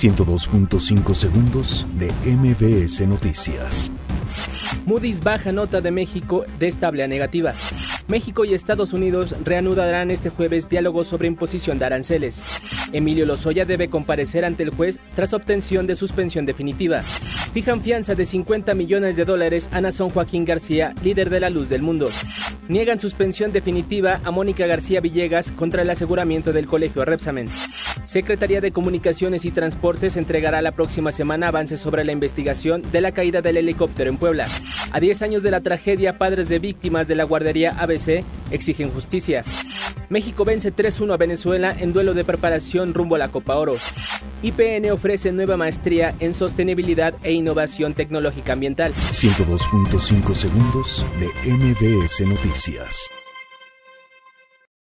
102.5 segundos de MBS Noticias. Moody's baja nota de México de estable a negativa. México y Estados Unidos reanudarán este jueves diálogos sobre imposición de aranceles. Emilio Lozoya debe comparecer ante el juez tras obtención de suspensión definitiva. Fijan fianza de 50 millones de dólares a Nazón Joaquín García, líder de la luz del mundo. Niegan suspensión definitiva a Mónica García Villegas contra el aseguramiento del colegio Repsamen. Secretaría de Comunicaciones y Transportes entregará la próxima semana avances sobre la investigación de la caída del helicóptero en Puebla. A 10 años de la tragedia, padres de víctimas de la guardería ABC exigen justicia. México vence 3-1 a Venezuela en duelo de preparación rumbo a la Copa Oro. IPN ofrece nueva maestría en sostenibilidad e innovación tecnológica ambiental. 102.5 segundos de MBS Noticias.